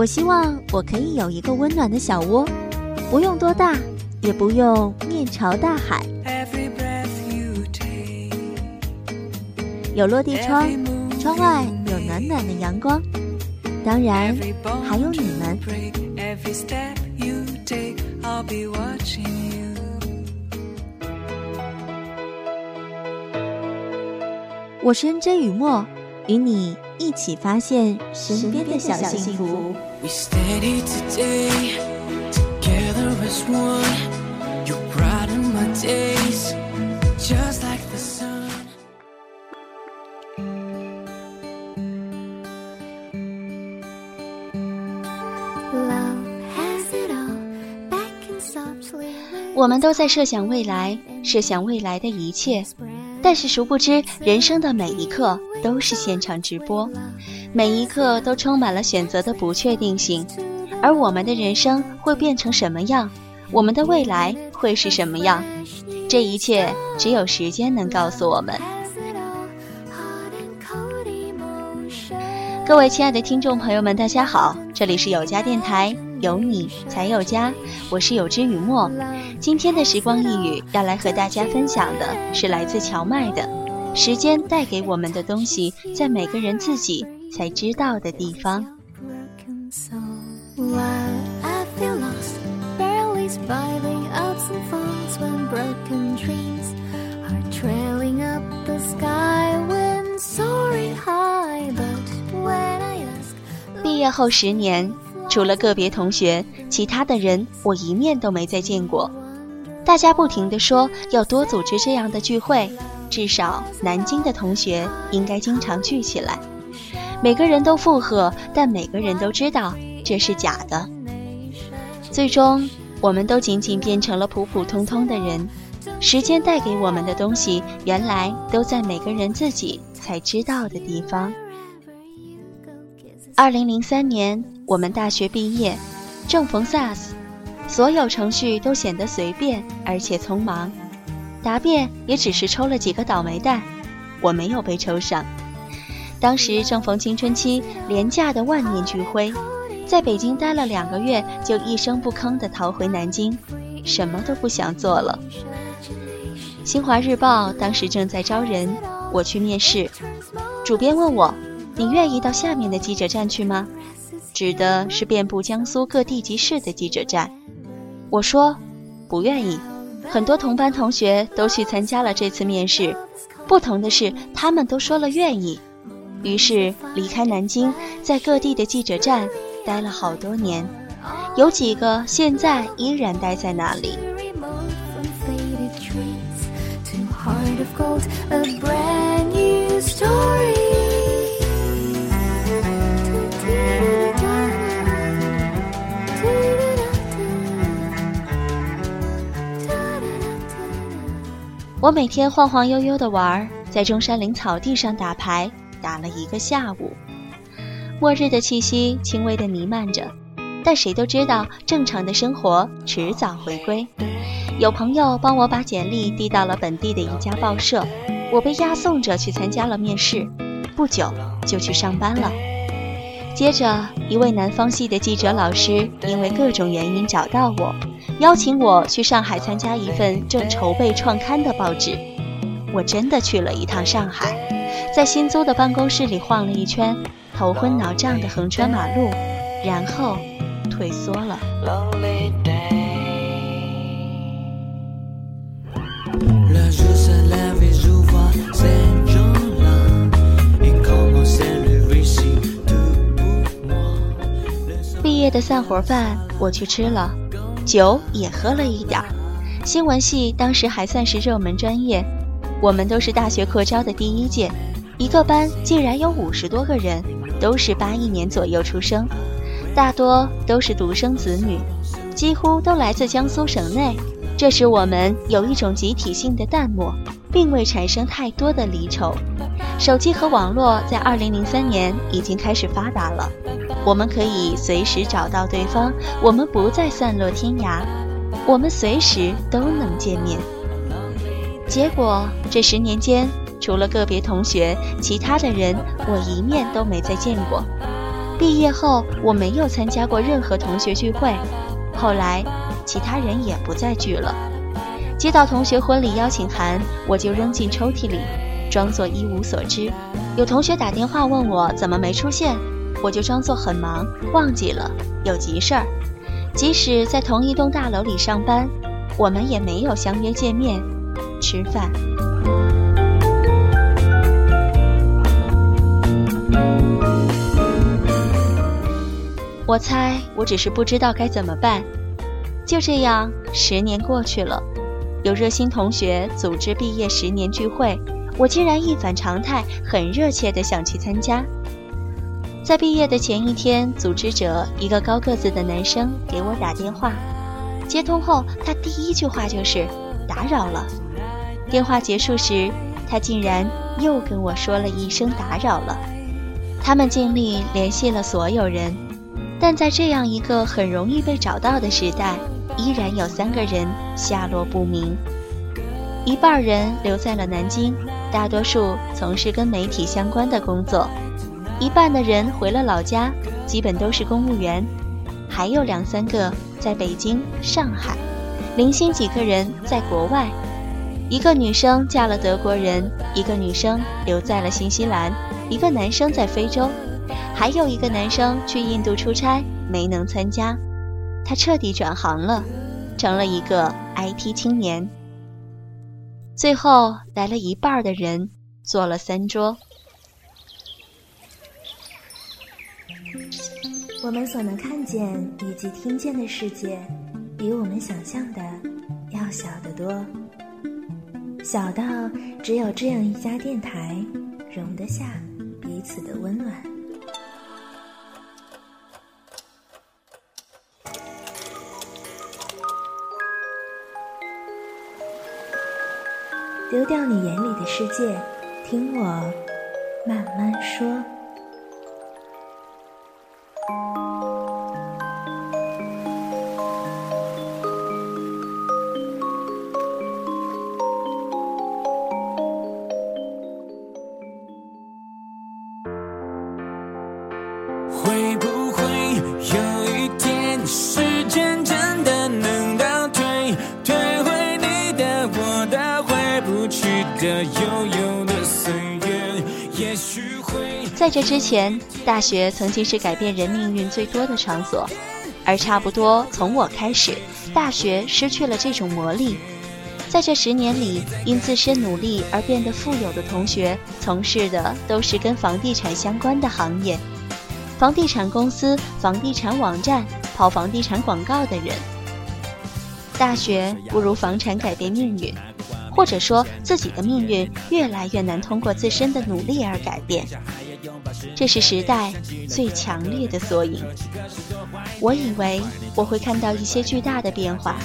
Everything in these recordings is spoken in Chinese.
我希望我可以有一个温暖的小窝，不用多大，也不用面朝大海，有落地窗，窗外有暖暖的阳光，当然还有你们。我是 N J 雨墨，与你一起发现身边的小幸福。我们都在设想未来，设想未来的一切。但是殊不知，人生的每一刻都是现场直播，每一刻都充满了选择的不确定性。而我们的人生会变成什么样？我们的未来会是什么样？这一切只有时间能告诉我们。各位亲爱的听众朋友们，大家好，这里是有家电台。有你才有家，我是有知雨墨。今天的时光一语要来和大家分享的是来自荞麦的《时间带给我们的东西，在每个人自己才知道的地方》。毕业后十年。除了个别同学，其他的人我一面都没再见过。大家不停地说要多组织这样的聚会，至少南京的同学应该经常聚起来。每个人都附和，但每个人都知道这是假的。最终，我们都仅仅变成了普普通通的人。时间带给我们的东西，原来都在每个人自己才知道的地方。二零零三年，我们大学毕业，正逢 SARS，所有程序都显得随便而且匆忙，答辩也只是抽了几个倒霉蛋，我没有被抽上。当时正逢青春期，廉价的万念俱灰，在北京待了两个月，就一声不吭地逃回南京，什么都不想做了。新华日报当时正在招人，我去面试，主编问我。你愿意到下面的记者站去吗？指的是遍布江苏各地级市的记者站。我说不愿意。很多同班同学都去参加了这次面试，不同的是，他们都说了愿意。于是离开南京，在各地的记者站待了好多年，有几个现在依然待在那里。我每天晃晃悠悠的玩，在中山陵草地上打牌，打了一个下午。末日的气息轻微的弥漫着，但谁都知道正常的生活迟早回归。有朋友帮我把简历递到了本地的一家报社，我被押送着去参加了面试，不久就去上班了。接着，一位南方系的记者老师因为各种原因找到我。邀请我去上海参加一份正筹备创刊的报纸，我真的去了一趟上海，在新租的办公室里晃了一圈，头昏脑胀地横穿马路，然后退缩了。毕业的散伙饭，我去吃了。酒也喝了一点儿，新闻系当时还算是热门专业，我们都是大学扩招的第一届，一个班竟然有五十多个人，都是八一年左右出生，大多都是独生子女，几乎都来自江苏省内，这使我们有一种集体性的淡漠，并未产生太多的离愁。手机和网络在二零零三年已经开始发达了。我们可以随时找到对方，我们不再散落天涯，我们随时都能见面。结果这十年间，除了个别同学，其他的人我一面都没再见过。毕业后，我没有参加过任何同学聚会。后来，其他人也不再聚了。接到同学婚礼邀请函，我就扔进抽屉里，装作一无所知。有同学打电话问我怎么没出现，我就装作很忙，忘记了有急事儿。即使在同一栋大楼里上班，我们也没有相约见面吃饭。我猜我只是不知道该怎么办。就这样，十年过去了，有热心同学组织毕业十年聚会，我竟然一反常态，很热切地想去参加。在毕业的前一天，组织者一个高个子的男生给我打电话，接通后，他第一句话就是“打扰了”。电话结束时，他竟然又跟我说了一声“打扰了”。他们尽力联系了所有人。但在这样一个很容易被找到的时代，依然有三个人下落不明。一半人留在了南京，大多数从事跟媒体相关的工作；一半的人回了老家，基本都是公务员；还有两三个在北京、上海，零星几个人在国外。一个女生嫁了德国人，一个女生留在了新西兰，一个男生在非洲。还有一个男生去印度出差没能参加，他彻底转行了，成了一个 IT 青年。最后来了一半的人，坐了三桌。我们所能看见以及听见的世界，比我们想象的要小得多，小到只有这样一家电台容得下彼此的温暖。丢掉你眼里的世界，听我慢慢说。在这之前，大学曾经是改变人命运最多的场所，而差不多从我开始，大学失去了这种魔力。在这十年里，因自身努力而变得富有的同学，从事的都是跟房地产相关的行业，房地产公司、房地产网站、跑房地产广告的人。大学不如房产改变命运。或者说，自己的命运越来越难通过自身的努力而改变，这是时代最强烈的缩影。我以为我会看到一些巨大的变化，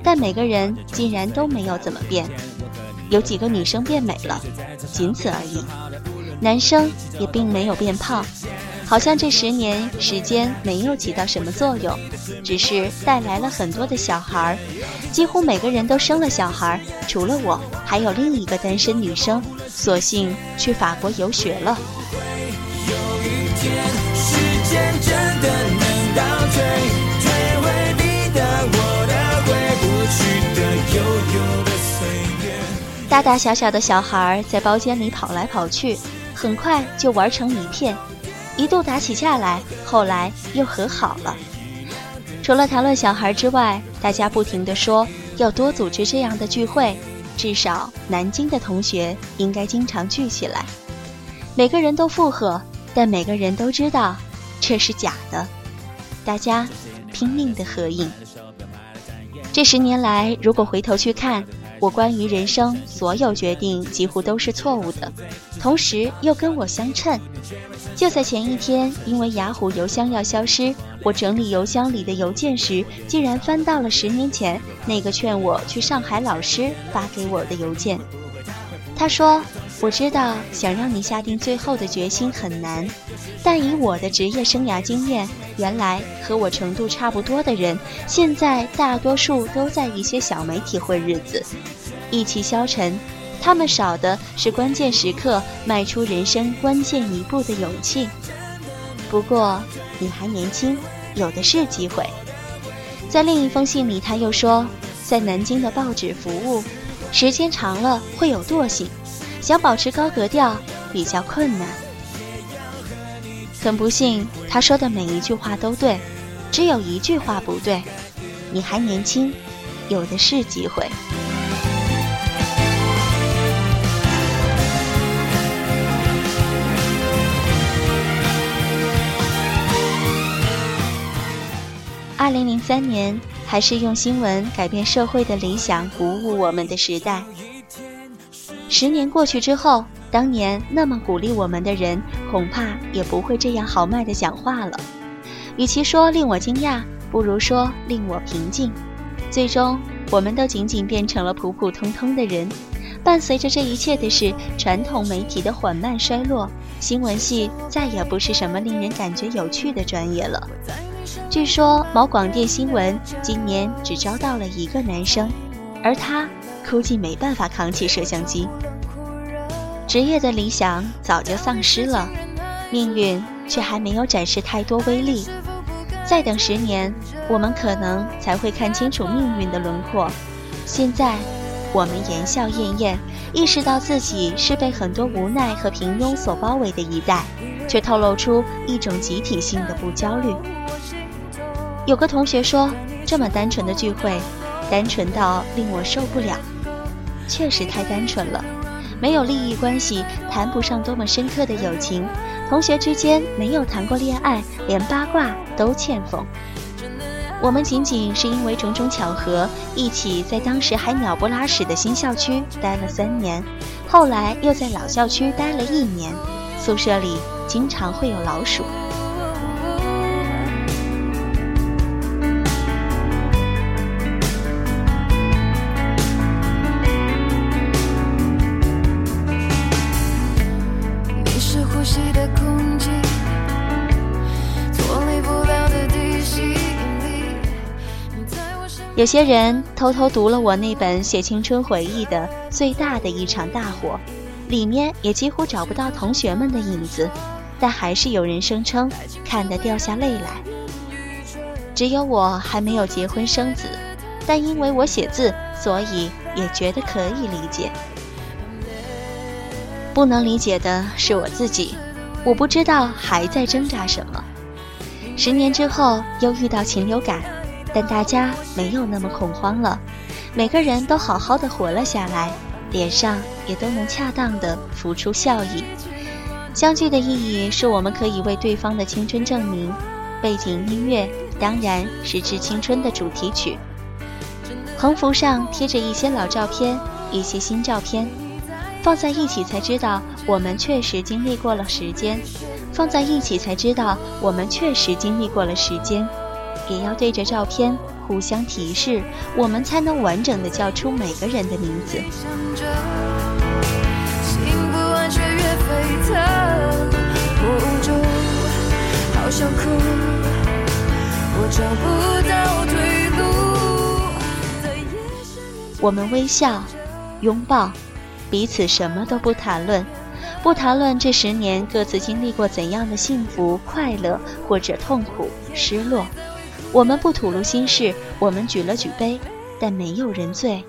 但每个人竟然都没有怎么变。有几个女生变美了，仅此而已；男生也并没有变胖。好像这十年时间没有起到什么作用，只是带来了很多的小孩儿，几乎每个人都生了小孩儿，除了我，还有另一个单身女生，索性去法国游学了。大大小小的小孩在包间里跑来跑去，很快就玩成一片。一度打起架来，后来又和好了。除了谈论小孩之外，大家不停地说要多组织这样的聚会，至少南京的同学应该经常聚起来。每个人都附和，但每个人都知道这是假的。大家拼命的合影。这十年来，如果回头去看，我关于人生所有决定几乎都是错误的，同时又跟我相称。就在前一天，因为雅虎邮箱要消失，我整理邮箱里的邮件时，竟然翻到了十年前那个劝我去上海老师发给我的邮件。他说：“我知道想让你下定最后的决心很难，但以我的职业生涯经验，原来和我程度差不多的人，现在大多数都在一些小媒体混日子，意气消沉。他们少的是关键时刻迈出人生关键一步的勇气。不过你还年轻，有的是机会。在另一封信里，他又说，在南京的报纸服务，时间长了会有惰性，想保持高格调比较困难。很不幸，他说的每一句话都对，只有一句话不对：你还年轻，有的是机会。二零零三年，还是用新闻改变社会的理想鼓舞我们的时代。十年过去之后，当年那么鼓励我们的人，恐怕也不会这样豪迈的讲话了。与其说令我惊讶，不如说令我平静。最终，我们都仅仅变成了普普通通的人。伴随着这一切的是传统媒体的缓慢衰落，新闻系再也不是什么令人感觉有趣的专业了。据说某广电新闻今年只招到了一个男生，而他估计没办法扛起摄像机。职业的理想早就丧失了，命运却还没有展示太多威力。再等十年，我们可能才会看清楚命运的轮廓。现在，我们言笑晏晏，意识到自己是被很多无奈和平庸所包围的一代，却透露出一种集体性的不焦虑。有个同学说：“这么单纯的聚会，单纯到令我受不了。”确实太单纯了，没有利益关系，谈不上多么深刻的友情。同学之间没有谈过恋爱，连八卦都欠奉。我们仅仅是因为种种巧合，一起在当时还鸟不拉屎的新校区待了三年，后来又在老校区待了一年。宿舍里经常会有老鼠。有些人偷偷读了我那本写青春回忆的最大的一场大火，里面也几乎找不到同学们的影子，但还是有人声称看得掉下泪来。只有我还没有结婚生子，但因为我写字，所以也觉得可以理解。不能理解的是我自己，我不知道还在挣扎什么。十年之后又遇到禽流感。但大家没有那么恐慌了，每个人都好好的活了下来，脸上也都能恰当的浮出笑意。相聚的意义是我们可以为对方的青春证明。背景音乐当然是《致青春》的主题曲。横幅上贴着一些老照片，一些新照片，放在一起才知道我们确实经历过了时间。放在一起才知道我们确实经历过了时间。也要对着照片互相提示，我们才能完整的叫出每个人的名字。我们微笑，拥抱，彼此什么都不谈论，不谈论这十年各自经历过怎样的幸福、快乐或者痛苦、失落。我们不吐露心事，我们举了举杯，但没有人醉，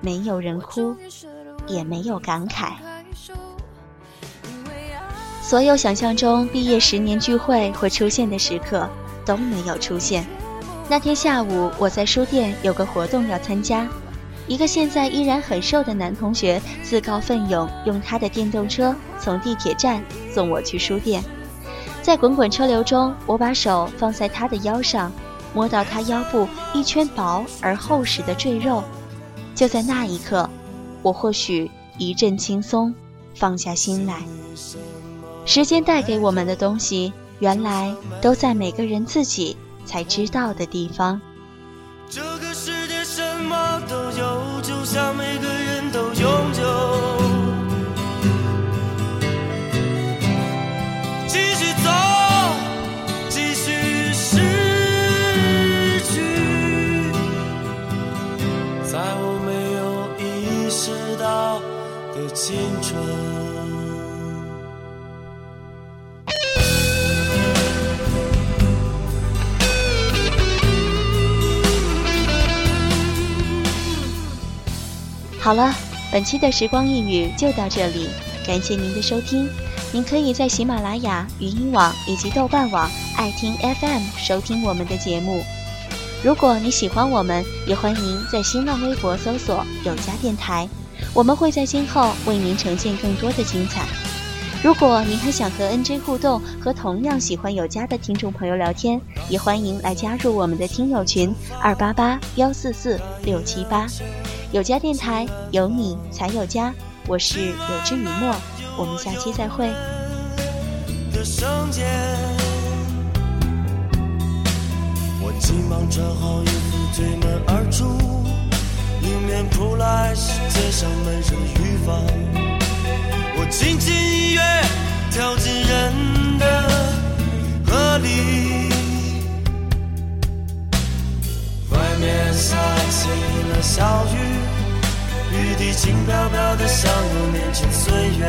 没有人哭，也没有感慨。所有想象中毕业十年聚会会出现的时刻都没有出现。那天下午，我在书店有个活动要参加，一个现在依然很瘦的男同学自告奋勇用他的电动车从地铁站送我去书店。在滚滚车流中，我把手放在他的腰上。摸到他腰部一圈薄而厚实的赘肉，就在那一刻，我或许一阵轻松，放下心来。时间带给我们的东西，原来都在每个人自己才知道的地方。这个世界什么都有，就像每个人都拥有。好了，本期的时光一语就到这里，感谢您的收听。您可以在喜马拉雅、语音网以及豆瓣网、爱听 FM 收听我们的节目。如果你喜欢我们，也欢迎在新浪微博搜索“有家电台”，我们会在今后为您呈现更多的精彩。如果您还想和 NJ 互动，和同样喜欢有家的听众朋友聊天，也欢迎来加入我们的听友群二八八幺四四六七八。有家电台，有你才有家。我是有知雨墨，我们下期再会。我急忙穿好衣服，推门而出，迎面扑来是街上闷热的雨放。我轻轻一跃，跳进人的河里。外面下小雨，雨滴轻飘飘的，像我年轻岁月。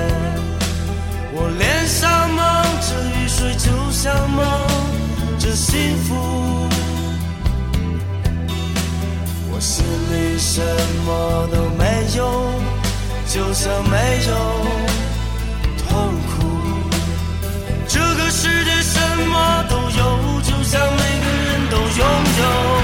我脸上蒙着雨水，就像蒙着幸福。我心里什么都没有，就像没有痛苦。这个世界什么都有，就像每个人都拥有。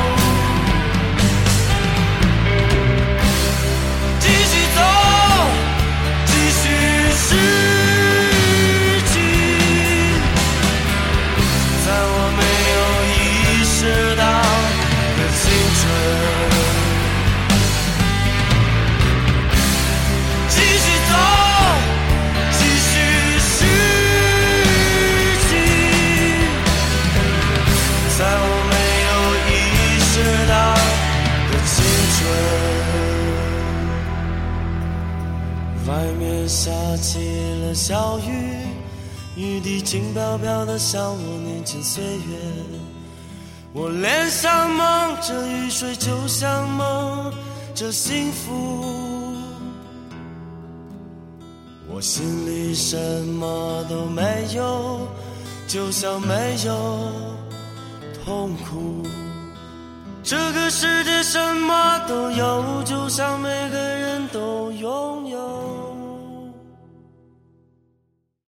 外面下起了小雨，雨滴轻飘飘的，像我年轻岁月。我脸上蒙着雨水，就像蒙着幸福。我心里什么都没有，就像没有痛苦。这个世界什么都有，就像每个人都拥有。